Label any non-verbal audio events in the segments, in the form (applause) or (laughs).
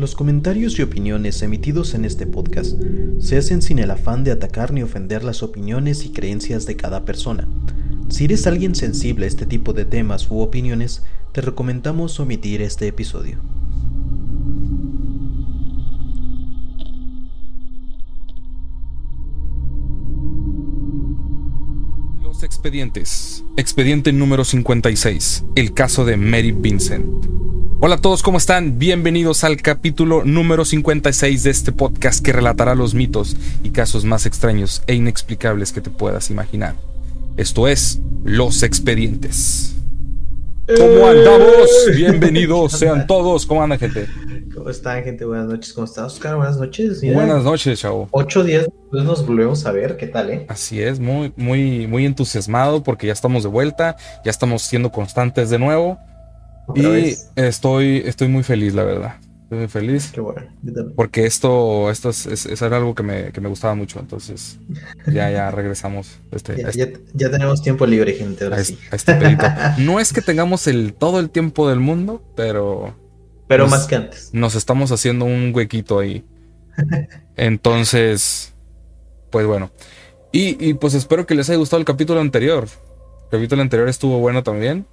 Los comentarios y opiniones emitidos en este podcast se hacen sin el afán de atacar ni ofender las opiniones y creencias de cada persona. Si eres alguien sensible a este tipo de temas u opiniones, te recomendamos omitir este episodio. Los expedientes. Expediente número 56. El caso de Mary Vincent. Hola a todos, ¿cómo están? Bienvenidos al capítulo número 56 de este podcast que relatará los mitos y casos más extraños e inexplicables que te puedas imaginar. Esto es Los Expedientes. ¿Cómo andamos? Bienvenidos sean todos. ¿Cómo andan, gente? ¿Cómo están, gente? Buenas noches. ¿Cómo estás, Oscar? Buenas noches. Mira, Buenas noches, chavo. Ocho días después nos volvemos a ver. ¿Qué tal, eh? Así es, muy, muy, muy entusiasmado porque ya estamos de vuelta, ya estamos siendo constantes de nuevo. Y estoy, estoy muy feliz, la verdad. Estoy muy feliz. Qué bueno. Porque esto, esto es, era algo que me, que me, gustaba mucho. Entonces, (laughs) ya, ya regresamos. Este, ya, este ya, tenemos tiempo libre, gente. Ahora sí. este pedito. (laughs) No es que tengamos el, todo el tiempo del mundo, pero. Pero más que antes. Nos estamos haciendo un huequito ahí. (laughs) Entonces, pues bueno. Y, y pues espero que les haya gustado el capítulo anterior. El capítulo anterior estuvo bueno también.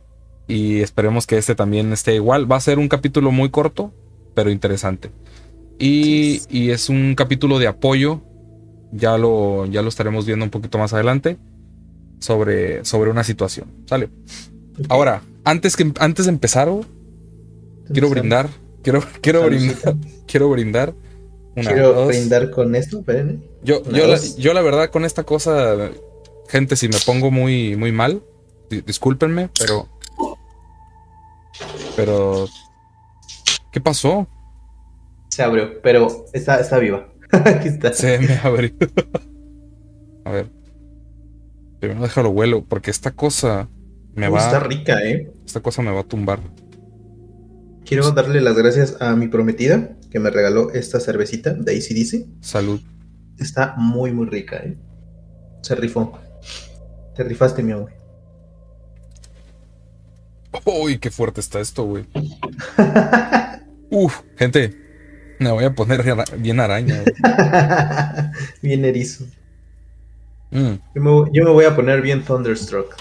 Y esperemos que este también esté igual. Va a ser un capítulo muy corto, pero interesante. Y, y, es un capítulo de apoyo. Ya lo, ya lo estaremos viendo un poquito más adelante. Sobre, sobre una situación. ¿Sale? Ahora, antes, que, antes de empezar, quiero brindar. Quiero, quiero brindar. Quiero brindar. quiero brindar con esto, Yo, yo la, yo la verdad con esta cosa, gente, si me pongo muy, muy mal, discúlpenme, pero pero. ¿Qué pasó? Se abrió, pero está, está viva. (laughs) Aquí está. Se me abrió. A ver. Primero déjalo vuelo, porque esta cosa me va. Está rica, ¿eh? Esta cosa me va a tumbar. Quiero darle las gracias a mi prometida que me regaló esta cervecita de ACDC. Salud. Está muy, muy rica, ¿eh? Se rifó. Te rifaste, mi amor. Uy, qué fuerte está esto, güey. Uf, gente, me voy a poner bien araña. (laughs) bien erizo. Mm. Yo, me, voy a poner bien Thunderstruck.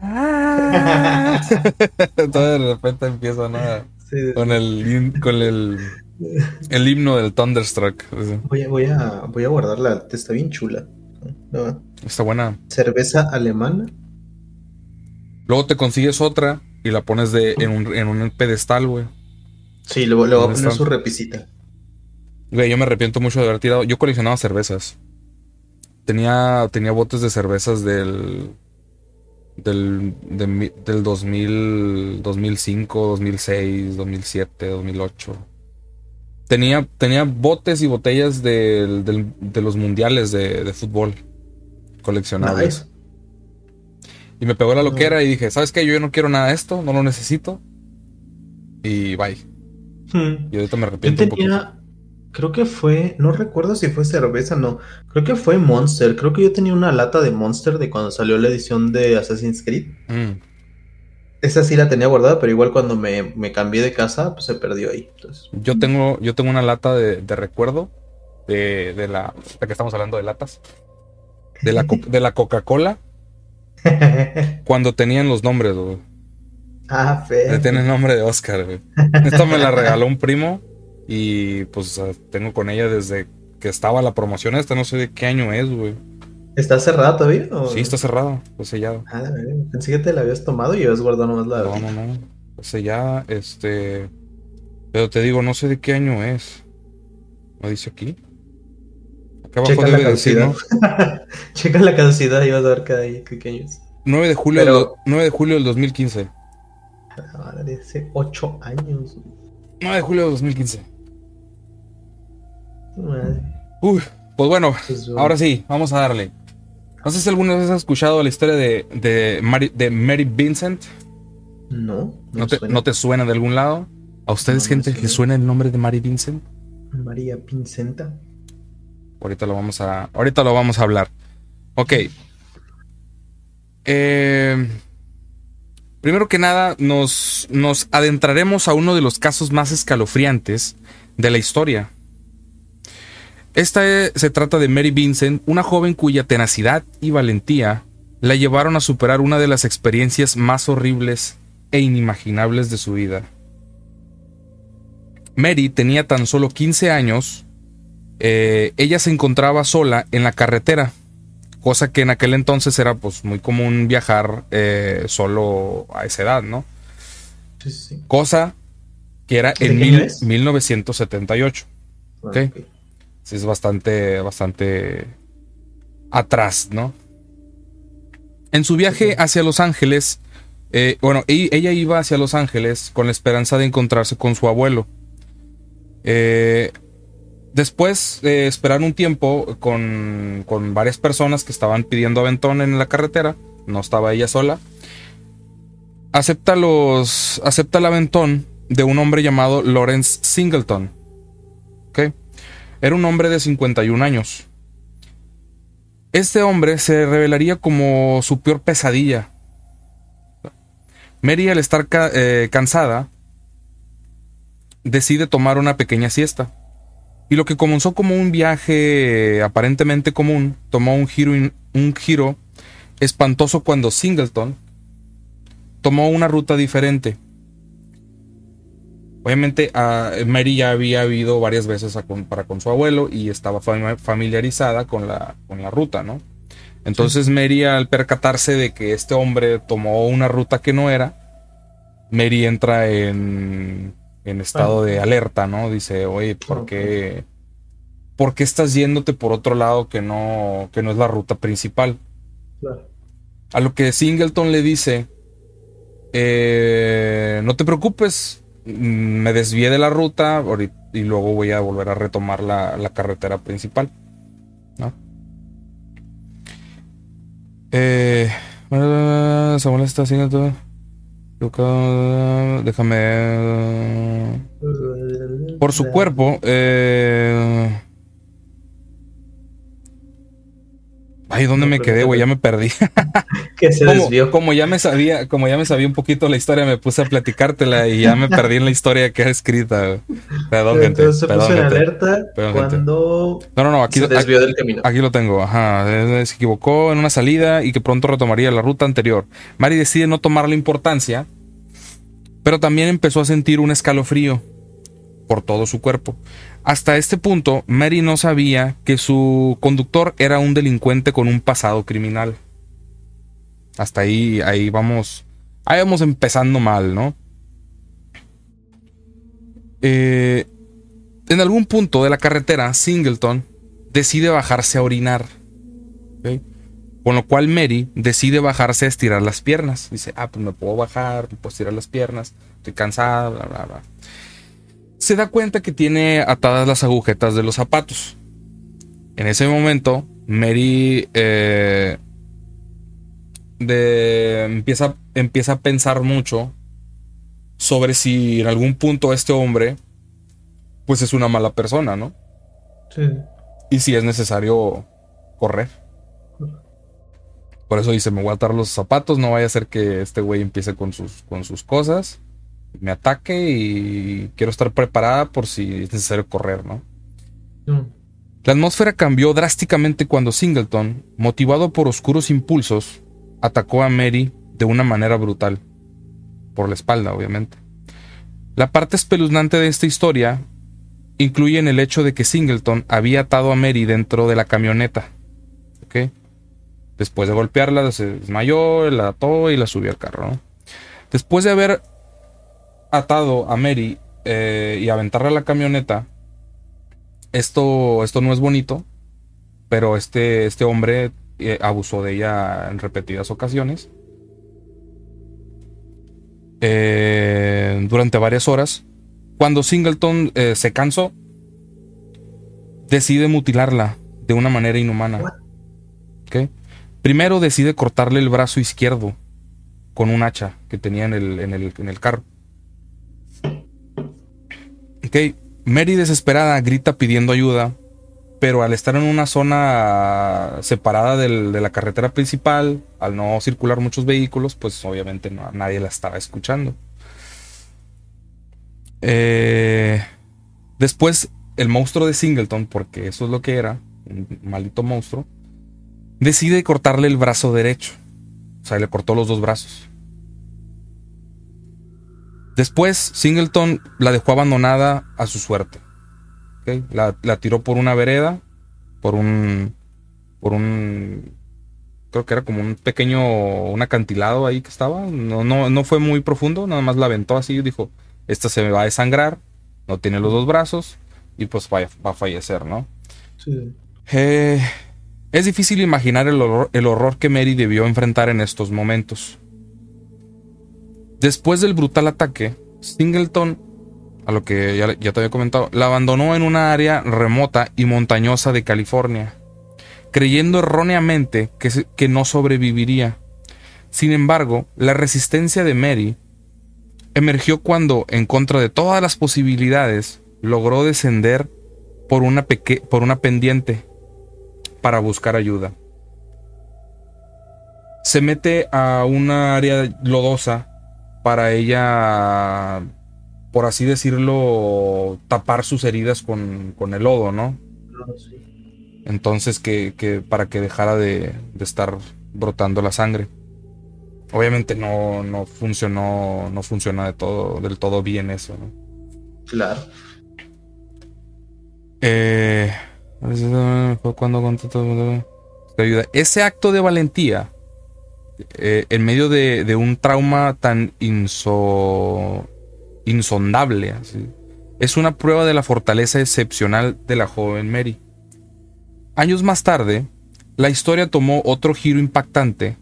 Ah. (laughs) Entonces de repente empieza nada con el con el, el himno del Thunderstruck. Voy a, voy a, voy a guardarla, está bien chula. Está buena. Cerveza alemana Luego te consigues otra y la pones de, en, un, en un pedestal, güey. Sí, le, voy a poner su repisita. Güey, yo me arrepiento mucho de haber tirado. Yo coleccionaba cervezas. Tenía, tenía botes de cervezas del. Del, del 2000, 2005, 2006, 2007, 2008. Tenía, tenía botes y botellas de, los mundiales de, fútbol coleccionables. Y me pegó la loquera y dije, ¿sabes qué? Yo no quiero nada de esto, no lo necesito. Y bye. Hmm. Y ahorita me arrepiento un poco. Creo que fue, no recuerdo si fue cerveza, no. Creo que fue Monster. Creo que yo tenía una lata de Monster de cuando salió la edición de Assassin's Creed. Mm. Esa sí la tenía guardada, pero igual cuando me, cambié de casa, pues se perdió ahí. Yo tengo, yo tengo una lata de, recuerdo de, de la, de que estamos hablando de latas. De la, (laughs) de la Coca-Cola (laughs) Cuando tenían los nombres, güey. Ah, fe. Tiene el nombre de Oscar, güey. Esto me la regaló un primo y pues tengo con ella desde que estaba la promoción esta, no sé de qué año es, güey. ¿Está cerrada todavía? Sí, está cerrada, pues sellado. Ah, pensé que te la habías tomado y habías guardado nomás la. No, no, no. Sellada, este. Pero te digo, no sé de qué año es. ¿No dice aquí? Acá abajo debe decir, ¿no? (laughs) Checa la caducidad y vas a ver cada qué 9 de julio, del, 9 de julio del 2015. Ahora dice 8 años. 9 de julio del 2015. Uy, pues bueno, pues ahora sí, vamos a darle. No sé si alguna vez has escuchado la historia de, de, Mary, de Mary Vincent. No. No, te, ¿No, te, suena de algún lado? ¿A ustedes, gente, que suena el nombre de Mary Vincent? María Vincenta. Ahorita lo vamos a, ahorita lo vamos a hablar. Ok. Eh, Primero que nada, nos, nos adentraremos a uno de los casos más escalofriantes de la historia. Esta se trata de Mary Vincent, una joven cuya tenacidad y valentía la llevaron a superar una de las experiencias más horribles e inimaginables de su vida. Mary tenía tan solo 15 años, eh, ella se encontraba sola en la carretera, cosa que en aquel entonces era pues muy común viajar eh, solo a esa edad, ¿no? Sí, sí. Cosa que era en 1978. ¿ok? Sí, es bastante, bastante atrás, ¿no? En su viaje hacia Los Ángeles, eh, bueno, ella iba hacia Los Ángeles con la esperanza de encontrarse con su abuelo. Eh, después de esperar un tiempo con, con, varias personas que estaban pidiendo aventón en la carretera, no estaba ella sola, acepta, los, acepta el aventón de un hombre llamado Lawrence Singleton. Era un hombre de 51 años. Este hombre se revelaría como su peor pesadilla. Mary, al estar eh, cansada, decide tomar una pequeña siesta. Y lo que comenzó como un viaje aparentemente común, tomó un giro, un giro espantoso cuando Singleton tomó una ruta diferente. Obviamente Mary ya había ido varias veces para con su abuelo y estaba familiarizada con la, con la ruta, ¿no? Entonces Mary al percatarse de que este hombre tomó una ruta que no era, Mary entra en, en estado de alerta, ¿no? Dice, oye, ¿por qué, ¿por qué estás yéndote por otro lado que no, que no es la ruta principal? A lo que Singleton le dice, eh, no te preocupes, me desvié de la ruta y luego voy a volver a retomar la, carretera principal. ¿no? Eh, Samuel está haciendo todo. Déjame. Por su cuerpo. Eh, Ay, ¿dónde me quedé, güey? Ya me perdí. (laughs) que se como, desvió. Como ya me sabía, como ya me sabía un poquito la historia, me puse a platicártela y ya me perdí en la historia que era escrita. Perdón, gente. Entonces se puso en alerta cuando no, no, no, aquí, se desvió del camino. Aquí lo tengo, ajá. Se equivocó en una salida y que pronto retomaría la ruta anterior. Mari decide no tomar la importancia, pero también empezó a sentir un escalofrío por todo su cuerpo. Hasta este punto, Mary no sabía que su conductor era un delincuente con un pasado criminal. Hasta ahí, ahí vamos, ahí vamos empezando mal, ¿no? Eh, en algún punto de la carretera, Singleton decide bajarse a orinar. Con lo cual Mary decide bajarse a estirar las piernas. Dice, ah, pues me puedo bajar, me puedo estirar las piernas, estoy cansada, bla, bla, bla se da cuenta que tiene atadas las agujetas de los zapatos. En ese momento, Mary eh, empieza, empieza a pensar mucho sobre si en algún punto este hombre, pues es una mala persona, ¿no? Sí. Y si es necesario correr. Por eso dice, me voy a atar los zapatos, no vaya a ser que este güey empiece con sus, con sus cosas me ataque y quiero estar preparada por si es necesario correr, ¿no? La atmósfera cambió drásticamente cuando Singleton, motivado por oscuros impulsos, atacó a Mary de una manera brutal. Por la espalda, obviamente. La parte espeluznante de esta historia incluye en el hecho de que Singleton había atado a Mary dentro de la camioneta. ¿Ok? Después de golpearla, se desmayó, la ató y la subió al carro. ¿no? Después de haber atado a Mary eh, y aventarla a la camioneta, esto, esto no es bonito, pero este, este hombre eh, abusó de ella en repetidas ocasiones. Eh, durante varias horas. Cuando Singleton se cansó, decide mutilarla de una manera inhumana. Primero decide cortarle el brazo izquierdo con un hacha que tenía en el, en el, en el carro. Ok, Mary desesperada grita pidiendo ayuda, pero al estar en una zona separada de la carretera principal, al no circular muchos vehículos, pues obviamente nadie la estaba escuchando. Eh, después, el monstruo de Singleton, porque eso es lo que era, un maldito monstruo, decide cortarle el brazo derecho. O sea, le cortó los dos brazos. Después, Singleton la dejó abandonada a su suerte. La, tiró por una vereda, por un. por un. Creo que era como un pequeño. un acantilado ahí que estaba. No, no, no fue muy profundo, nada más la aventó así y dijo: Esta se me va a desangrar, no tiene los dos brazos, y pues va, a fallecer, ¿no? Sí. Eh, es difícil imaginar el el horror que Mary debió enfrentar en estos momentos. Después del brutal ataque, Singleton, a lo que ya, te había comentado, la abandonó en una área remota y montañosa de California, creyendo erróneamente que, que no sobreviviría. Sin embargo, la resistencia de Mary emergió cuando, en contra de todas las posibilidades, logró descender por una, por una pendiente para buscar ayuda. Se mete a una área lodosa para ella, por así decirlo, tapar sus heridas con, el lodo, ¿no? Entonces, que, para que dejara de, estar brotando la sangre. Obviamente no, no funcionó, no funciona de todo, del todo bien eso, ¿no? Claro. Eh, cuando Ese acto de valentía eh, en medio de, un trauma tan insondable. Es una prueba de la fortaleza excepcional de la joven Mary. Años más tarde, la historia tomó otro giro impactante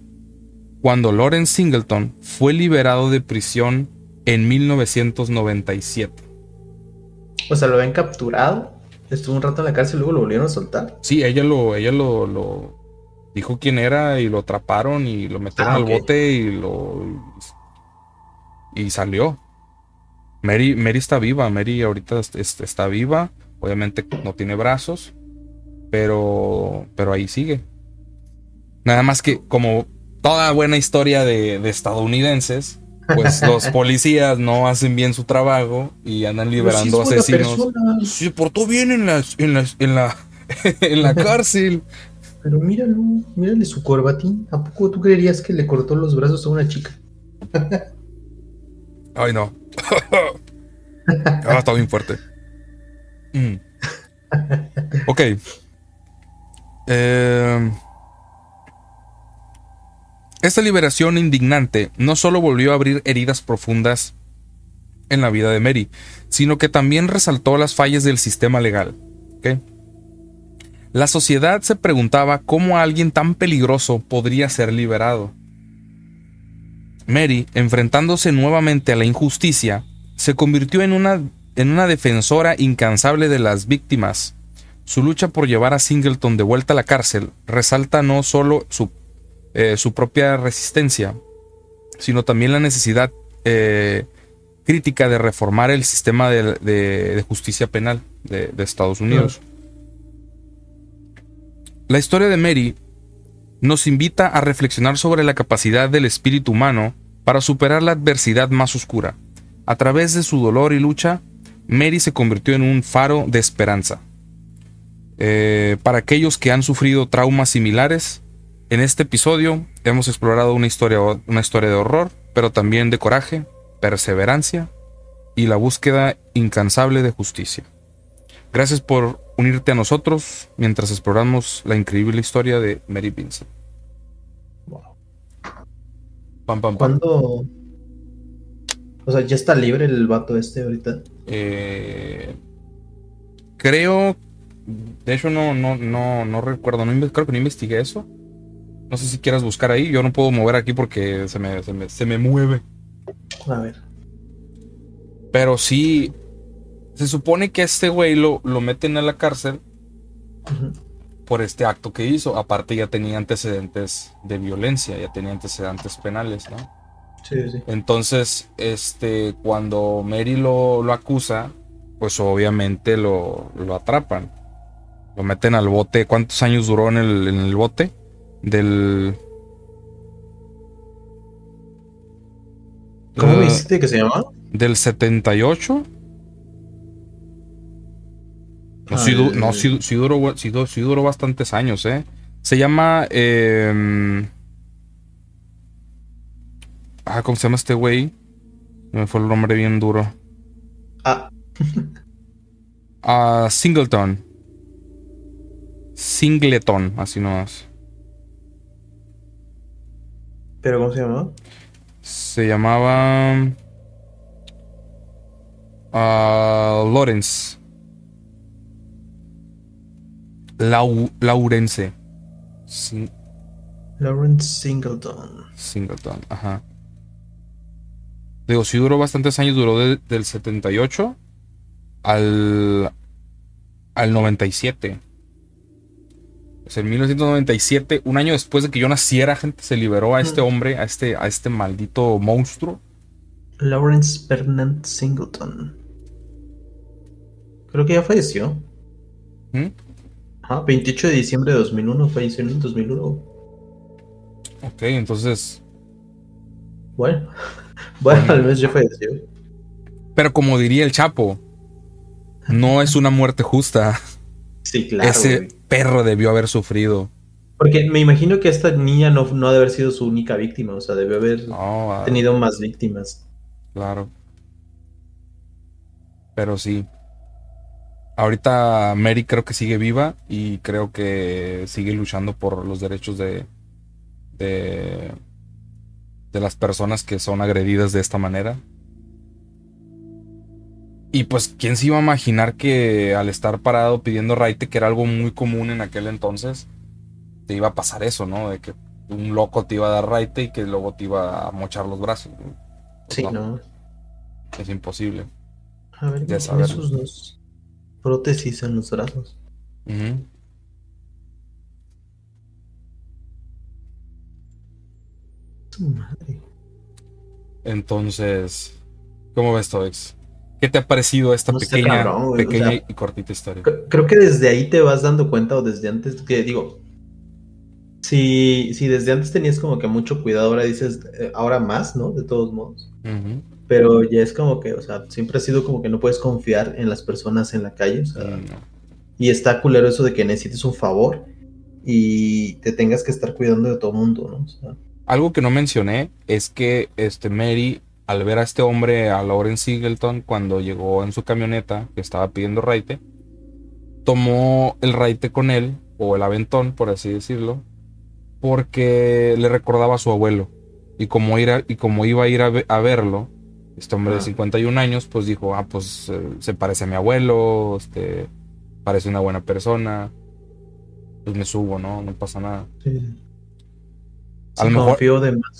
cuando Lawrence Singleton fue liberado de prisión en 1997. O sea, lo habían capturado, estuvo un rato en la cárcel y luego lo volvieron a soltar. Sí, ella lo, ella lo, dijo quién era y lo atraparon y lo metieron ah, al bote y lo y salió. Mary, Mary está viva, Mary ahorita está viva, obviamente no tiene brazos, pero pero ahí sigue. Nada más que como toda buena historia de, estadounidenses, pues (laughs) los policías no hacen bien su trabajo y andan liberando asesinos. Se portó bien en la, en la, (laughs) en la, en la (laughs) cárcel. Pero míralo, mírale su corbatín. ¿A poco tú creerías que le cortó los brazos a una chica? (laughs) Ay, no. (laughs) ah, está bien fuerte. Mm. Ok. Em, esta liberación indignante no solo volvió a abrir heridas profundas en la vida de Mary, sino que también resaltó las fallas del sistema legal. ¿okay? La sociedad se preguntaba cómo alguien tan peligroso podría ser liberado. Mary, enfrentándose nuevamente a la injusticia, se convirtió en una, en una defensora incansable de las víctimas. Su lucha por llevar a Singleton de vuelta a la cárcel resalta no solo su, eh, su propia resistencia, sino también la necesidad eh, crítica de reformar el sistema de, justicia penal de, Estados Unidos. La historia de Mary nos invita a reflexionar sobre la capacidad del espíritu humano para superar la adversidad más oscura. A través de su dolor y lucha, Mary se convirtió en un faro de esperanza. Eh, para aquellos que han sufrido traumas similares, en este episodio hemos explorado una historia, una historia de horror, pero también de coraje, perseverancia y la búsqueda incansable de justicia. Gracias por unirte a nosotros mientras exploramos la increíble historia de Mary Vincent. Wow. Pam, pam, ¿Cuándo? O sea, ¿ya está libre el vato este ahorita? Eh, creo. De hecho, no, no, no, no recuerdo. No, creo que no investigué eso. No sé si quieras buscar ahí. Yo no puedo mover aquí porque se me, se me, se me mueve. A ver. Pero sí, se supone que este güey lo, lo meten a la cárcel por este acto que hizo. Aparte ya tenía antecedentes de violencia, ya tenía antecedentes penales, ¿no? Sí, sí. Entonces, este, cuando Mary lo, lo acusa, pues obviamente lo, lo atrapan. Lo meten al bote. ¿Cuántos años duró en el, en el bote? Del. ¿Cómo me dijiste que se llama? Del 78. No, sí, no sí, duró, sí, duró bastantes años, ¿eh? Se llama. Eh, ah, ¿cómo se llama este güey? Me fue el nombre bien duro. Ah. (laughs) ah. Singleton. Singleton, así nomás. ¿Pero cómo se llamaba? Se llamaba. Uh, Lawrence. Lau Laurence. Lawrence Singleton. Singleton, ajá. Digo, sí duró bastantes años, duró del 78 al, al 97. O sea, en 1997, un año después de que yo naciera, gente, se liberó a este hombre, a este, a este maldito monstruo. Lawrence Bernard Singleton. Creo que ya falleció. ¿Mm? Ah, 28 de diciembre de 2001, falleció en el 2001. Ok, entonces... (laughs) Bueno. Bueno, al menos ya falleció. Pero como diría el Chapo, no es una muerte justa. Sí, claro. Ese perro debió haber sufrido. Porque me imagino que esta niña no, no debe haber sido su única víctima, o sea, debió haber tenido más víctimas. Claro. Pero sí. Ahorita Mary creo que sigue viva y creo que sigue luchando por los derechos de, de de las personas que son agredidas de esta manera. Y pues, ¿quién se iba a imaginar que al estar parado pidiendo raite, que era algo muy común en aquel entonces, te iba a pasar eso, ¿no? De que un loco te iba a dar raite y que luego te iba a mochar los brazos. sí, no. Es imposible. A ver, ya saber. dos prótesis en los brazos. Entonces, ¿cómo ves, Todex? ¿Qué te ha parecido esta pequeña, pequeña y cortita historia? Creo que desde ahí te vas dando cuenta, o desde antes, que digo, si, si desde antes tenías como que mucho cuidado, ahora dices, eh, ahora más, ¿no? De todos modos. Pero ya es como que, o sea, siempre ha sido como que no puedes confiar en las personas en la calle, o sea, y está culero eso de que necesites un favor y te tengas que estar cuidando de todo mundo, ¿no? O sea, algo que no mencioné es que este Mary, al ver a este hombre, a Lauren Singleton, cuando llegó en su camioneta, que estaba pidiendo raite, tomó el raite con él, o el aventón, por así decirlo, porque le recordaba a su abuelo. Y como, y como iba a ir a, verlo, este hombre de 51 ah. años, pues dijo, ah, pues eh, se parece a mi abuelo, este, parece una buena persona, pues me subo, ¿no? No pasa nada. Sí a lo mejor,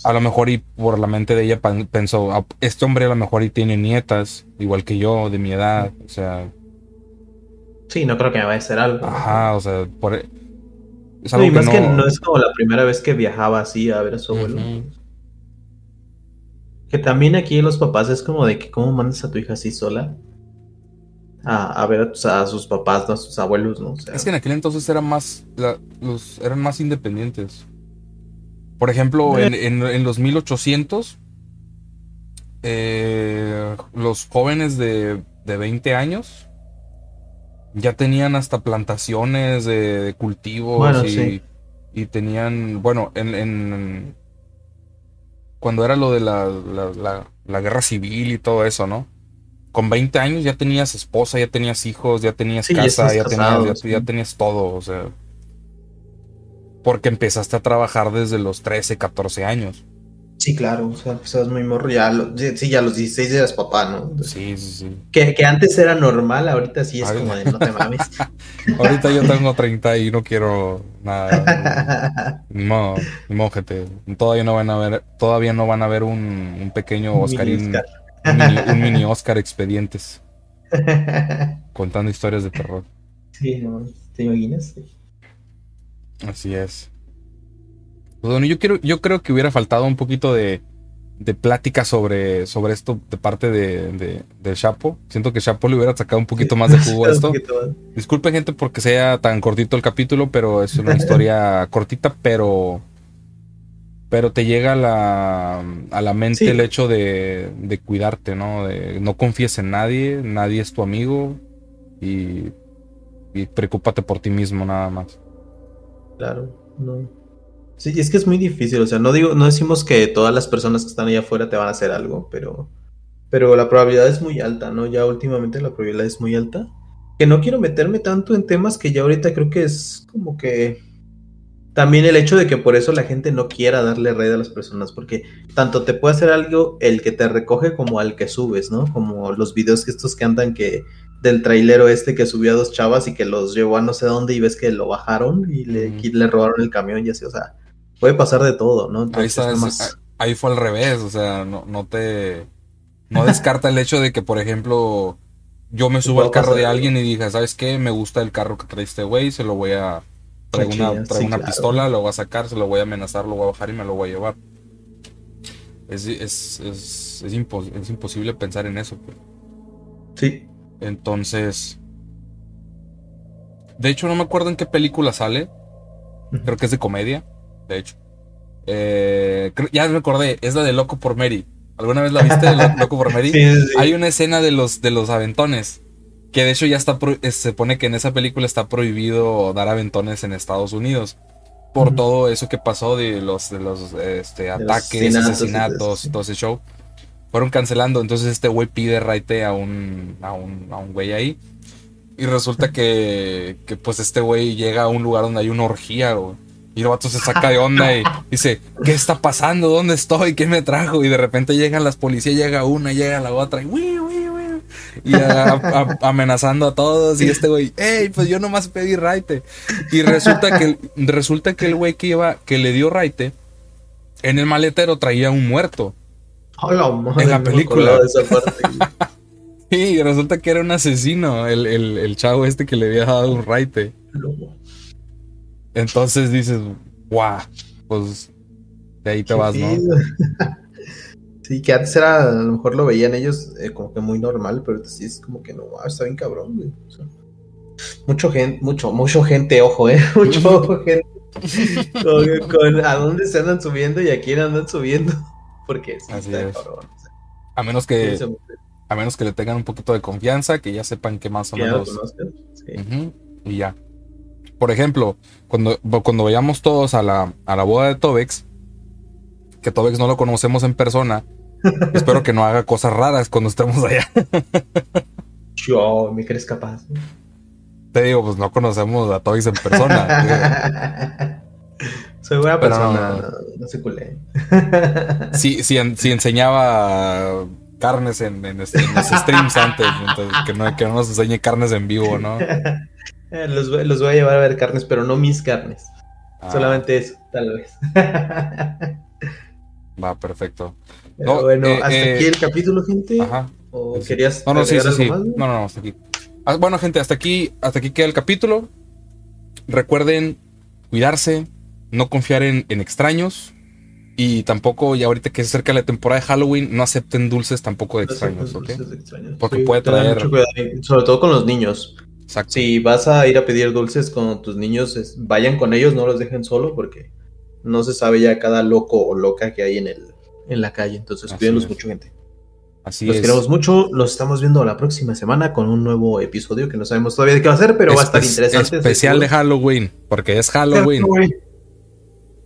a lo mejor y por la mente de ella pensó, ah, este hombre a lo mejor y tiene nietas, igual que yo, de mi edad, o sea... Sí, no creo que me vaya a hacer algo. Ajá, o sea, por... E, es algo más que no... es como la primera vez que viajaba así a ver a su abuelo. Que también aquí los papás es como de que cómo mandas a tu hija así sola a, ver a, sus papás, a sus abuelos, ¿no? es que en aquel entonces eran más, los, eran más independientes. Por ejemplo, en, los 1800, eh, los jóvenes de, 20 años ya tenían hasta plantaciones de, cultivos y, tenían, bueno, en, cuando era lo de la, guerra civil y todo eso, ¿no? Con 20 años ya tenías esposa, ya tenías hijos, ya tenías casa, ya, tenías, ya tenías todo, o sea. Porque empezaste a trabajar desde los 13, 14 años. Sí, claro, o sea, pues muy morro, ya, sí, ya a los 16 eras papá, ¿no? sí, sí, sí. Que, antes era normal, ahorita sí es como de no te mames. (laughs) ahorita yo tengo 30 y no quiero nada. no, no, gente. Todavía no van a ver, todavía no van a ver un, pequeño Oscarín, un, mini, Oscar expedientes. (laughs) contando historias de terror. Sí, no, ¿te imaginas? Así es. Pues bueno, yo, quiero, yo creo que hubiera faltado un poquito de, de plática sobre, sobre esto de parte de, de, Chapo. Siento que Chapo le hubiera sacado un poquito más de (laughs) jugo a esto. Disculpen, gente, porque sea tan cortito el capítulo, pero es una (laughs) historia cortita, pero. Pero te llega a la, a la mente el hecho de, de, cuidarte, ¿no? De no confíes en nadie, nadie es tu amigo y, y preocúpate por ti mismo nada más. Claro, no. Sí, es que es muy difícil, o sea, no digo, no decimos que todas las personas que están allá afuera te van a hacer algo, pero, pero la probabilidad es muy alta, ¿no? Ya últimamente la probabilidad es muy alta. Que no quiero meterme tanto en temas que ya ahorita creo que es como que también el hecho de que por eso la gente no quiera darle red a las personas, porque tanto te puede hacer algo el que te recoge como al que subes, ¿no? Como los videos que estos que andan que del trailero este que subió a dos chavas y que los llevó a no sé dónde y ves que lo bajaron y le, y le robaron el camión y así, o sea, puede pasar de todo, ¿no? ahí, fue al revés, o sea, no, no te... No descarta el hecho de que, por ejemplo, yo me (laughs) subo al carro de alguien y dije, ¿sabes qué? Me gusta el carro que trae este güey, se lo voy a... Traigo una, una pistola, lo voy a sacar, se lo voy a amenazar, lo voy a bajar y me lo voy a llevar. Es, es, es, es, imposible pensar en eso. Pues. Sí. Entonces... De hecho, no me acuerdo en qué película sale. Creo que es de comedia de hecho. Eh, ya me acordé, es la de Loco por Mary. ¿Alguna vez la viste, (laughs) Loco por Mary? Hay una escena de los, de los aventones. Que de hecho ya está se pone que en esa película está prohibido dar aventones en Estados Unidos. Por todo eso que pasó de los, de los este, ataques, asesinatos y todo ese show. Fueron cancelando. Entonces este güey pide raite a un, a un, a un güey ahí. Y resulta que, que pues este güey llega a un lugar donde hay una orgía, güey. Y el vato se saca de onda y dice, ¿qué está pasando? ¿Dónde estoy? ¿Qué me trajo? Y de repente llegan las policías, llega una, llega la otra, y Y amenazando a todos. Y este güey, hey, pues yo nomás pedí raite. Y resulta que, resulta que el güey que iba, que le dio raite, en el maletero traía un muerto. en la película. y (laughs) resulta que era un asesino, el, el, chavo este que le había dado un raite. Entonces dices, guau, pues de ahí te vas, ¿no? (laughs) Sí, que antes era, a lo mejor lo veían ellos eh, como que muy normal, pero sí es como que no, wow, está bien cabrón, güey. mucho gente, mucho, mucho gente, ojo, eh, (laughs) mucho (laughs) gente. Con, a dónde se andan subiendo y a quién andan subiendo. Porque sí, está cabrón. A menos que, a menos que le tengan un poquito de confianza, que ya sepan que más o menos. Sí. y ya. Por ejemplo, cuando, cuando vayamos todos a la, a la boda de Tobex, que Tobex no lo conocemos en persona, (laughs) espero que no haga cosas raras cuando estemos allá. (laughs) Yo, ¿me crees capaz? Te digo, pues no conocemos a Tobex en persona. (laughs) Soy buena persona, no, se culé. Si, si, enseñaba carnes en, en, los streams antes, entonces, que, no, que no nos enseñe carnes en vivo, ¿no? Eh, los, voy a llevar a ver carnes, pero no mis carnes. Ah. Solamente eso, tal vez. Va, perfecto. bueno, eh, hasta eh, aquí el capítulo, gente. Ajá. ¿O querías no, no, sí, sí, sí. No, no, hasta aquí. Ah, bueno, gente, hasta aquí, hasta aquí queda el capítulo. Recuerden cuidarse, no confiar en, extraños. Y tampoco, ya ahorita que se acerca la temporada de Halloween, no acepten dulces tampoco de extraños, ¿ok? Porque puede traer. sobre todo con los niños. Si vas a ir a pedir dulces con tus niños, vayan con ellos, no los dejen solo porque no se sabe ya cada loco o loca que hay en, el, en la calle. Entonces, cuídenlos mucho, gente. Así los queremos mucho. Los estamos viendo la próxima semana con un nuevo episodio que no sabemos todavía de qué va a ser, pero va a estar interesante. Especial de Halloween, porque es Halloween.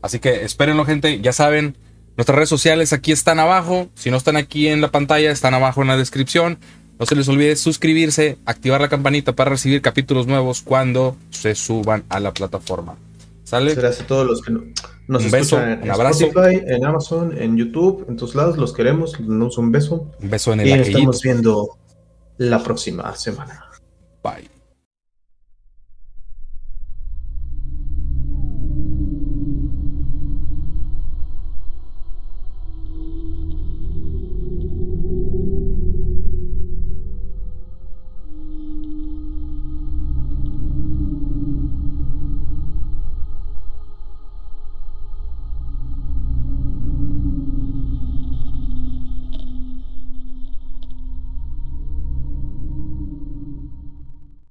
Así que espérenlo, gente. Ya saben, nuestras redes sociales aquí están abajo. Si no están aquí en la pantalla, están abajo en la descripción. No se les olvide suscribirse, activar la campanita para recibir capítulos nuevos cuando se suban a la plataforma. ¿Sale? Gracias a todos los que nos un beso, escuchan en un abrazo. Spotify, en Amazon, en YouTube, en todos lados. Los queremos. Les un beso. Un beso en el Y nos estamos viendo la próxima semana. Bye.